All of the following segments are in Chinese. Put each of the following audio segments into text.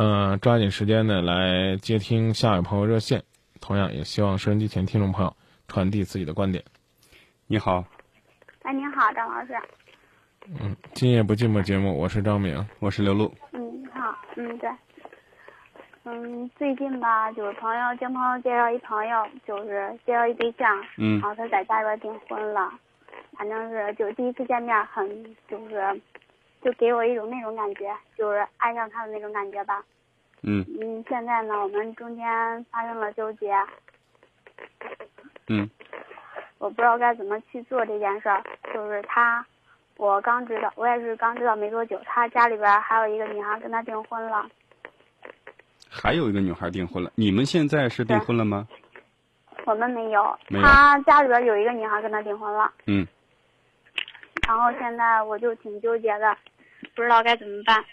嗯，抓紧时间呢来接听下一位朋友热线。同样也希望收音机前听众朋友传递自己的观点。你好，哎，您好，张老师。嗯，今夜不寂寞节目，我是张明，我是刘露。嗯，好，嗯，对。嗯，最近吧，就是朋友经朋友介绍一朋友，就是介绍一对象，嗯然后他在家里边订婚了，反正是就第一次见面很就是，就给我一种那种感觉，就是爱上他的那种感觉吧。嗯嗯，现在呢，我们中间发生了纠结，嗯我不知道该怎么去做这件事儿。就是他，我刚知道，我也是刚知道没多久，他家里边还有一个女孩跟他订婚了。还有一个女孩订婚了，你们现在是订婚了吗？我们没有，没有他家里边有一个女孩跟他订婚了，嗯，然后现在我就挺纠结的，不知道该怎么办。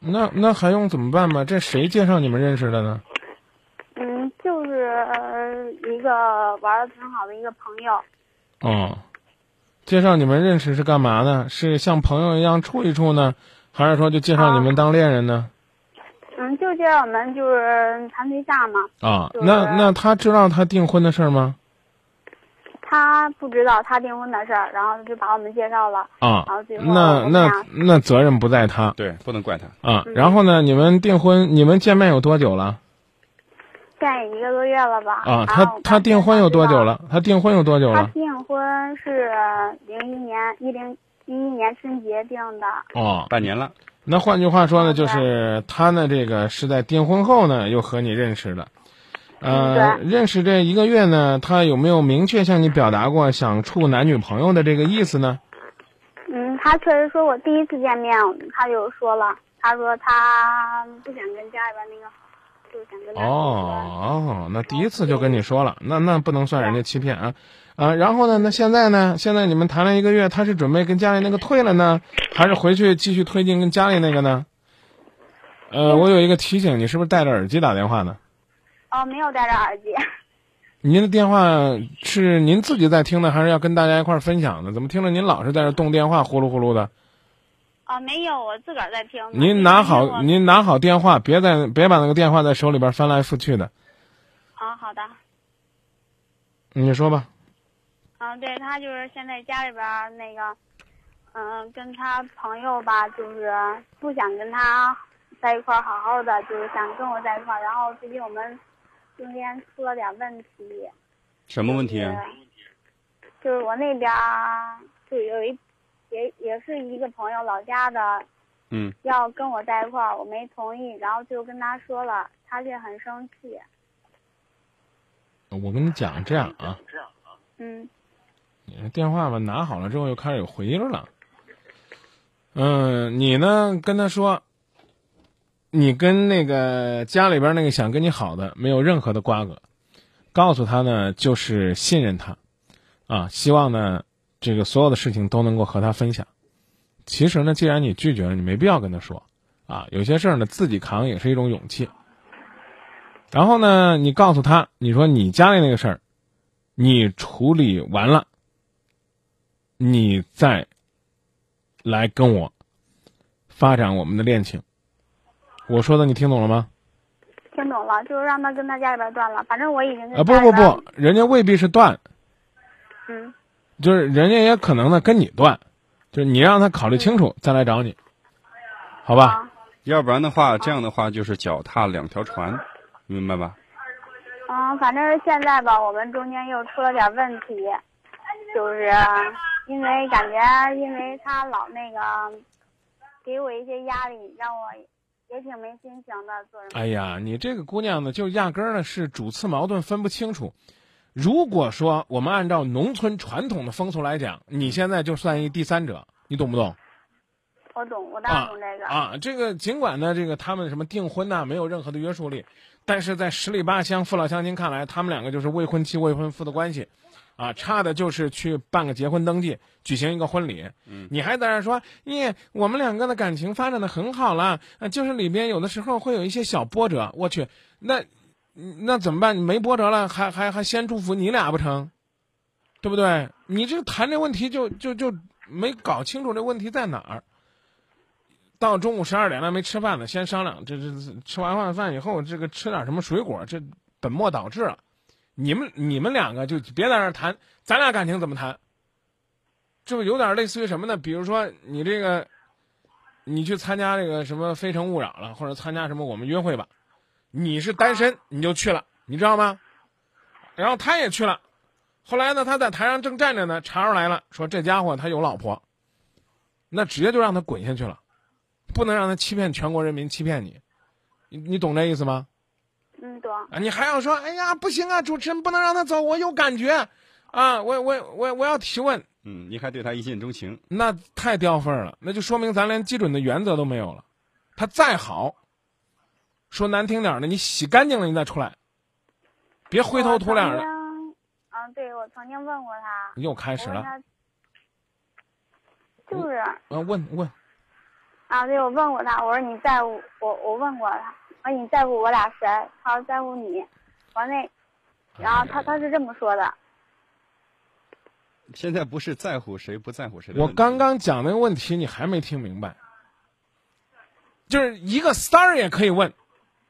那那还用怎么办吗？这谁介绍你们认识的呢？嗯，就是呃一个玩的挺好的一个朋友，哦，介绍你们认识是干嘛呢？是像朋友一样处一处呢，还是说就介绍你们当恋人呢？嗯，就介绍我们就是谈对象嘛。啊，就是那那他知道他订婚的事儿吗？他不知道他订婚的事儿，然后就把我们介绍了。啊然后最，后那那那责任不在他对，不能怪他。啊。嗯然后呢，你们订婚，你们见面有多久了？现在一个多月了吧？啊，他他订婚有多久了？他订婚有多久了？他订婚是零一年一零一一年春节订的。哦，半年了，那换句话说呢，哦就是他呢，这个是在订婚后呢，又和你认识的。呃，嗯认识这一个月呢，他有没有明确向你表达过想处男女朋友的这个意思呢？嗯，他确实说我第一次见面，他就说了，他说他不想跟家里边那个，就想跟哦哦，那第一次就跟你说了，那那不能算人家欺骗啊，啊，然后呢，那现在呢？现在你们谈了一个月，他是准备跟家里那个退了呢，还是回去继续推进跟家里那个呢？呃，我有一个提醒，你是不是戴着耳机打电话呢？哦，没有戴着耳机。您的电话是您自己在听的，还是要跟大家一块儿分享的？怎么听着您老是在这动电话，呼噜呼噜的？哦，没有，我自个儿在听。您拿好，您拿好电话，别在别把那个电话在手里边翻来覆去的。啊，好的。你说吧。嗯，对他就是现在家里边那个，嗯、跟他朋友吧，就是不想跟他在一块儿好好的，就是想跟我在一块儿。然后最近我们中间出了点问题。什么问题啊？就是我那边就有一也也是一个朋友老家的，嗯要跟我在一块儿，我没同意，然后就跟他说了，他却很生气。我跟你讲，这样啊，嗯你这电话吧拿好了之后又开始有回音了。嗯，你呢跟他说，你跟那个家里边那个想跟你好的没有任何的瓜葛，告诉他呢就是信任他，啊，希望呢这个所有的事情都能够和他分享。其实呢，既然你拒绝了，你没必要跟他说，啊，有些事儿呢自己扛也是一种勇气。然后呢，你告诉他，你说你家里那个事儿，你处理完了，你再来跟我发展我们的恋情。我说的你听懂了吗？听懂了，就是让他跟他家里边断了。反正我已经跟啊，不不不，人家未必是断，嗯就是人家也可能呢跟你断，就是你让他考虑清楚再来找你，好吧？啊要不然的话，这样的话就是脚踏两条船，明白吧？嗯，反正是现在吧，我们中间又出了点问题，就是因为感觉因为他老那个给我一些压力，让我也挺没心情的做人。哎呀，你这个姑娘呢，就压根儿呢是主次矛盾分不清楚。如果说我们按照农村传统的风俗来讲，你现在就算一第三者，你懂不懂？我懂，我当然懂这个。啊，这个尽管呢，这个他们什么订婚呐、没有任何的约束力，但是在十里八乡父老乡亲看来，他们两个就是未婚妻未婚夫的关系，啊，差的就是去办个结婚登记，举行一个婚礼。嗯你还在那儿说，耶，我们两个的感情发展的很好了，啊，就是里边有的时候会有一些小波折，我去，那那怎么办？你没波折了，还还还先祝福你俩不成？对不对？你这谈这问题就就就没搞清楚这问题在哪儿。到中午十二点了没吃饭呢，先商量，这这这吃完晚饭以后，这个吃点什么水果，这本末倒置了。你们你们两个就别在那谈，咱俩感情怎么谈？这不有点类似于什么呢？比如说你这个，你去参加这个什么《非诚勿扰》了，或者参加什么《我们约会吧》，你是单身你就去了，你知道吗？然后他也去了，后来呢，他在台上正站着呢，查出来了，说这家伙他有老婆，那直接就让他滚下去了，不能让他欺骗全国人民，欺骗你，你你懂这意思吗？嗯，懂。啊，你还要说，哎呀，不行啊，主持人不能让他走，我有感觉，啊，我我我我要提问，嗯，你还对他一见钟情，那太掉份儿了，那就说明咱连基准的原则都没有了。他再好，说难听点儿的，你洗干净了你再出来，别灰头土脸的。的。嗯，对，我曾经问过他。又开始了，就是啊，问问，啊，对，我问过他，我说你在我，我问过他，我说你在乎我俩谁？他说在乎你。我说那，然后他他是这么说的。现在不是在乎谁不在乎谁我刚刚讲那个问题你还没听明白，就是一个三儿也可以问，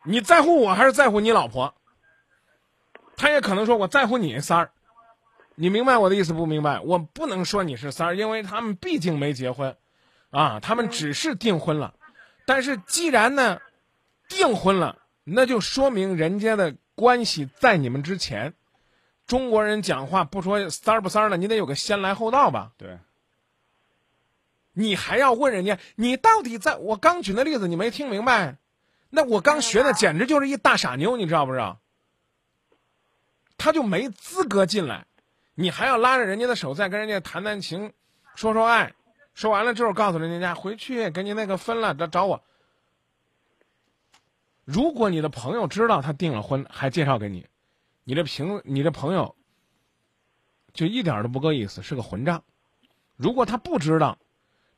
你在乎我还是在乎你老婆？他也可能说我在乎你三儿，你明白我的意思不明白？我不能说你是三儿，因为他们毕竟没结婚，啊，他们只是订婚了。但是既然呢，订婚了，那就说明人家的关系在你们之前。中国人讲话不说三儿不三儿的，你得有个先来后到吧？对，你还要问人家，你到底在我刚举那例子你没听明白？那我刚学的简直就是一大傻妞，你知道不知道？他就没资格进来，你还要拉着人家的手再跟人家谈谈情，说说爱，说完了之后告诉人家回去给你那个分了，找找我。如果你的朋友知道他订了婚，还介绍给你，你这评你这朋友就一点都不够意思，是个混账。如果他不知道，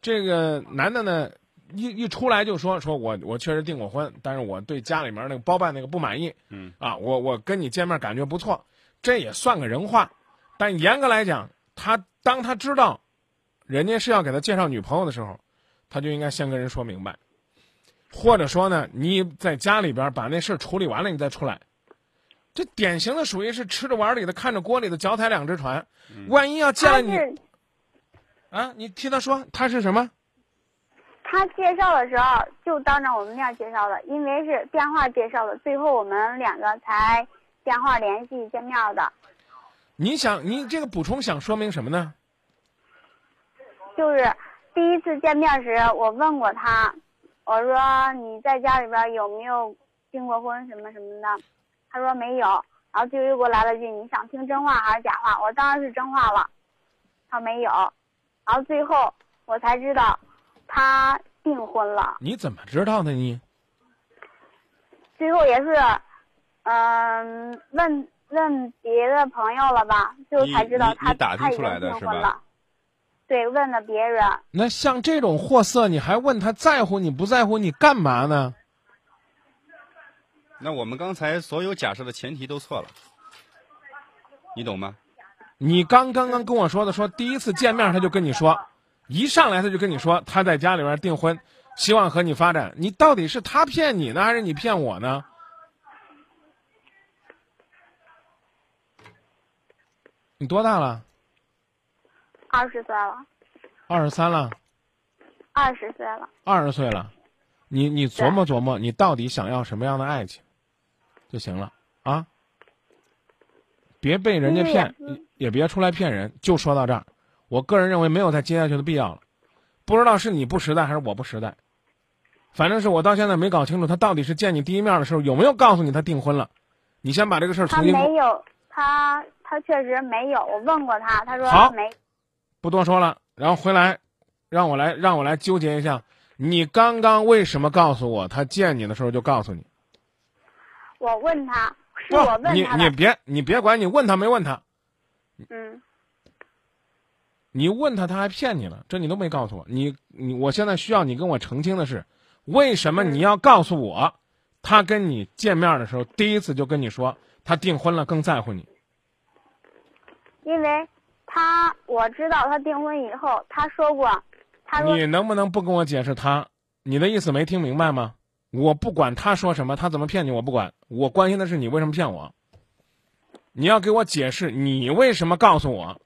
这个男的呢，一一出来就说说我我确实订过婚，但是我对家里面那个包办那个不满意，嗯啊，我我跟你见面感觉不错，这也算个人话。但严格来讲，他当他知道人家是要给他介绍女朋友的时候，他就应该先跟人说明白，或者说呢，你在家里边把那事儿处理完了，你再出来。这典型的属于是吃着碗里的，看着锅里的，脚踩两只船。万一要见了你啊，你听他说他是什么？他介绍的时候就当着我们面介绍的，因为是电话介绍的，最后我们两个才电话联系见面的。你想，你这个补充想说明什么呢？就是第一次见面时，我问过他，我说你在家里边有没有订过婚什么什么的，他说没有，然后就又给我来了句你想听真话还是假话？我当然是真话了，他没有，然后最后我才知道他订婚了，你怎么知道的你？最后也是，嗯、问问别的朋友了吧，最后才知道他他已经出来的是吧？订婚了。对，问了别人。那像这种货色，你还问他在乎你不在乎你干嘛呢？那我们刚才所有假设的前提都错了，你懂吗？你刚刚刚跟我说的，说第一次见面他就跟你说，一上来他就跟你说他在家里边订婚，希望和你发展。你到底是他骗你呢，还是你骗我呢？你多大了？二十岁了，二十三了，二十岁了。二十岁了。你你琢磨琢磨，你到底想要什么样的爱情，就行了啊！别被人家骗，嗯也也别出来骗人。就说到这儿，我个人认为没有再接下去的必要了。不知道是你不实在还是我不实在，反正是我到现在没搞清楚他到底是见你第一面的时候有没有告诉你他订婚了。你先把这个事儿他重新给我没有，他他确实没有。我问过他，他说没。不多说了，然后回来，让我来让我来纠结一下，你刚刚为什么告诉我他见你的时候就告诉你？我问他，是我问你他你。你别你别管你问他没问他，嗯，你问他他还骗你了，这你都没告诉我。你你我现在需要你跟我澄清的是，为什么你要告诉我，他跟你见面的时候第一次就跟你说他订婚了，更在乎你？因为他我知道他订婚以后，他说过，他说你能不能不跟我解释他？你的意思没听明白吗？我不管他说什么，他怎么骗你，我不管。我关心的是你为什么骗我。你要给我解释，你为什么告诉我？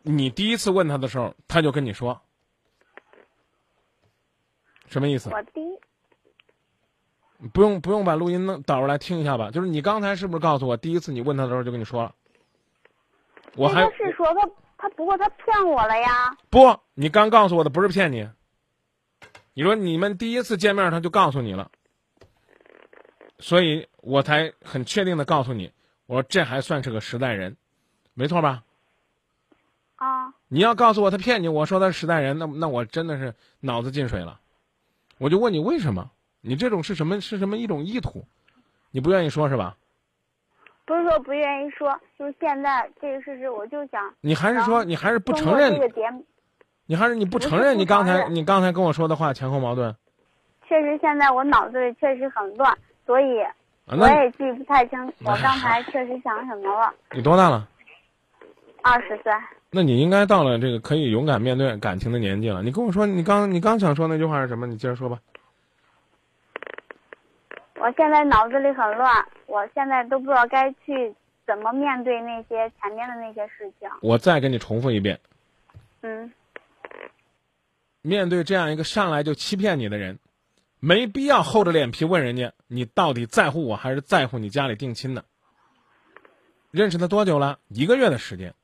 你第一次问他的时候，他就跟你说，什么意思？我第一不用不用把录音弄导出来听一下吧？就是你刚才是不是告诉我，第一次你问他的时候就跟你说了？我还他是说他他不过他骗我了呀。不，你刚告诉我的不是骗你。你说你们第一次见面他就告诉你了，所以我才很确定的告诉你，我说这还算是个实在人，没错吧？啊，你要告诉我他骗你，我说他是实在人，那那我真的是脑子进水了。我就问你为什么？你这种是什么是什么一种意图？你不愿意说是吧？不是说不愿意说，就是现在这个事实，我就想你还是说啊你还是不承认这个节目，你还是你不承认你刚才你刚才跟我说的话前后矛盾确实现在我脑子里确实很乱，所以啊？我也记不太清我刚才确实想什么了。你多大了？二十岁，那你应该到了这个可以勇敢面对感情的年纪了。你跟我说，你刚你刚想说那句话是什么？你接着说吧。我现在脑子里很乱，我现在都不知道该去怎么面对那些前面的那些事情。我再给你重复一遍：嗯，面对这样一个上来就欺骗你的人，没必要厚着脸皮问人家你到底在乎我还是在乎你家里定亲的。认识他多久了？一个月的时间，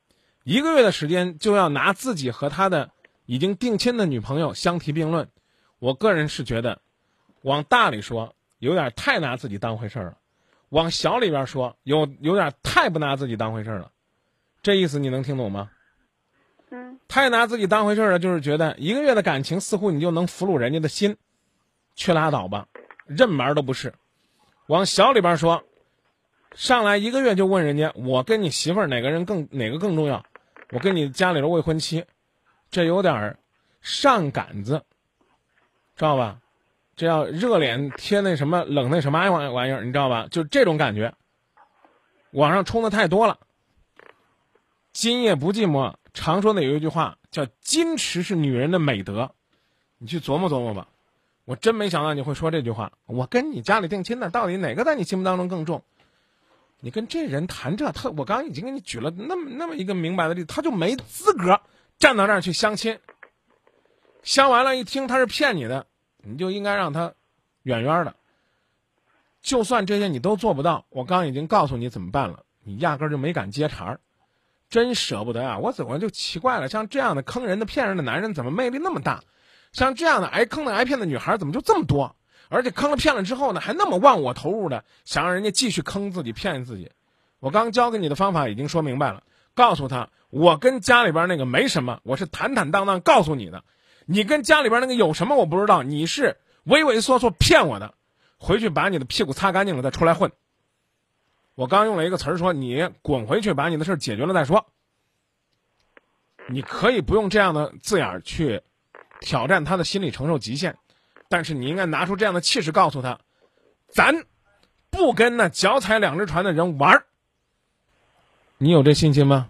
一个月的时间就要拿自己和他的已经定亲的女朋友相提并论，我个人是觉得，往大里说有点太拿自己当回事儿了，往小里边说有有点太不拿自己当回事儿了，这意思你能听懂吗？嗯，太拿自己当回事儿了，就是觉得一个月的感情似乎你就能俘虏人家的心，去拉倒吧，任门儿都不是。往小里边说，上来一个月就问人家，我跟你媳妇儿哪个人更哪个更重要？我跟你家里的未婚妻，这有点儿上杆子，知道吧？这要热脸贴那什么冷那什么玩玩意儿，你知道吧？就这种感觉。网上冲的太多了。今夜不寂寞，常说的有一句话叫“矜持是女人的美德”，你去琢磨琢磨吧。我真没想到你会说这句话。我跟你家里定亲的，到底哪个在你心目当中更重？你跟这人谈这，他我刚刚已经给你举了那么那么一个明白的例子，他就没资格站到那儿去相亲。相完了，一听他是骗你的，你就应该让他远远的。就算这些你都做不到，我刚已经告诉你怎么办了，你压根儿就没敢接茬儿。真舍不得啊！我怎么就奇怪了？像这样的坑人的、骗人的男人，怎么魅力那么大？像这样的挨坑的、挨骗的女孩，怎么就这么多？而且坑了、骗了之后呢，还那么忘我投入的，想让人家继续坑自己、骗自己。我刚教给你的方法已经说明白了，告诉他，我跟家里边那个没什么，我是坦坦荡荡告诉你的。你跟家里边那个有什么我不知道，你是畏畏缩缩骗我的。回去把你的屁股擦干净了再出来混。我刚用了一个词儿说，你滚回去把你的事儿解决了再说。你可以不用这样的字眼儿去挑战他的心理承受极限，但是你应该拿出这样的气势告诉他，咱不跟那脚踩两只船的人玩儿。你有这信心吗？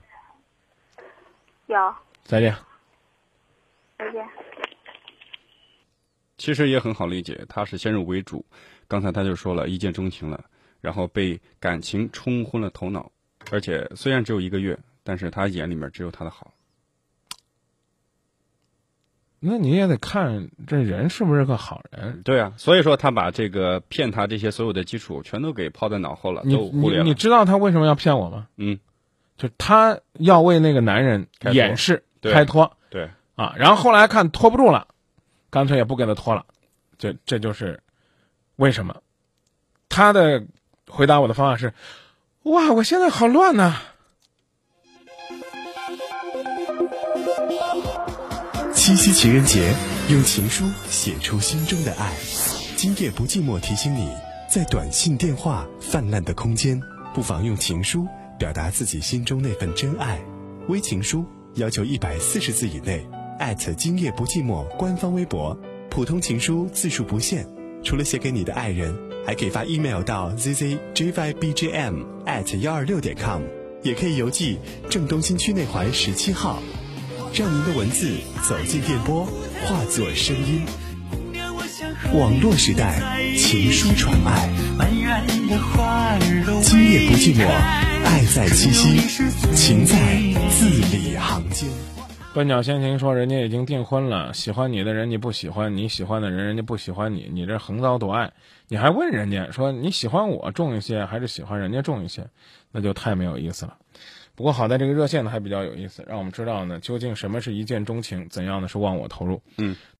有，再见。再见。其实也很好理解，他是先入为主，刚才他就说了一见钟情了，然后被感情冲昏了头脑，而且虽然只有一个月，但是他眼里面只有他的好。那你也得看这人是不是个好人。对啊，所以说他把这个骗他这些所有的基础全都给抛在脑后了，你你都忽略了。你知道他为什么要骗我吗？嗯，就他要为那个男人掩饰、对开脱对，啊，然后后来看拖不住了，干脆也不给他拖了，这这就是为什么。他的回答我的方法是：哇，我现在好乱呐、七夕情人节，用情书写出心中的爱。今夜不寂寞提醒你，在短信、电话泛滥的空间，不妨用情书表达自己心中那份真爱。微情书要求一百四十字以内，今夜不寂寞官方微博。普通情书字数不限，除了写给你的爱人，还可以发 email 到 zzjybjm at 幺二六点 com，也可以邮寄正东新区内环十七号。让您的文字走进电波，化作声音。网络时代，情书传爱。今夜不寂寞，爱在七夕，情在字里行间。笨鸟先行说：“人家已经订婚了，喜欢你的人你不喜欢，你喜欢的人人家不喜欢你，你这横遭夺爱，你还问人家说你喜欢我重一些还是喜欢人家重一些，那就太没有意思了。不过好在这个热线呢还比较有意思，让我们知道呢究竟什么是一见钟情，怎样的是忘我投入。嗯。”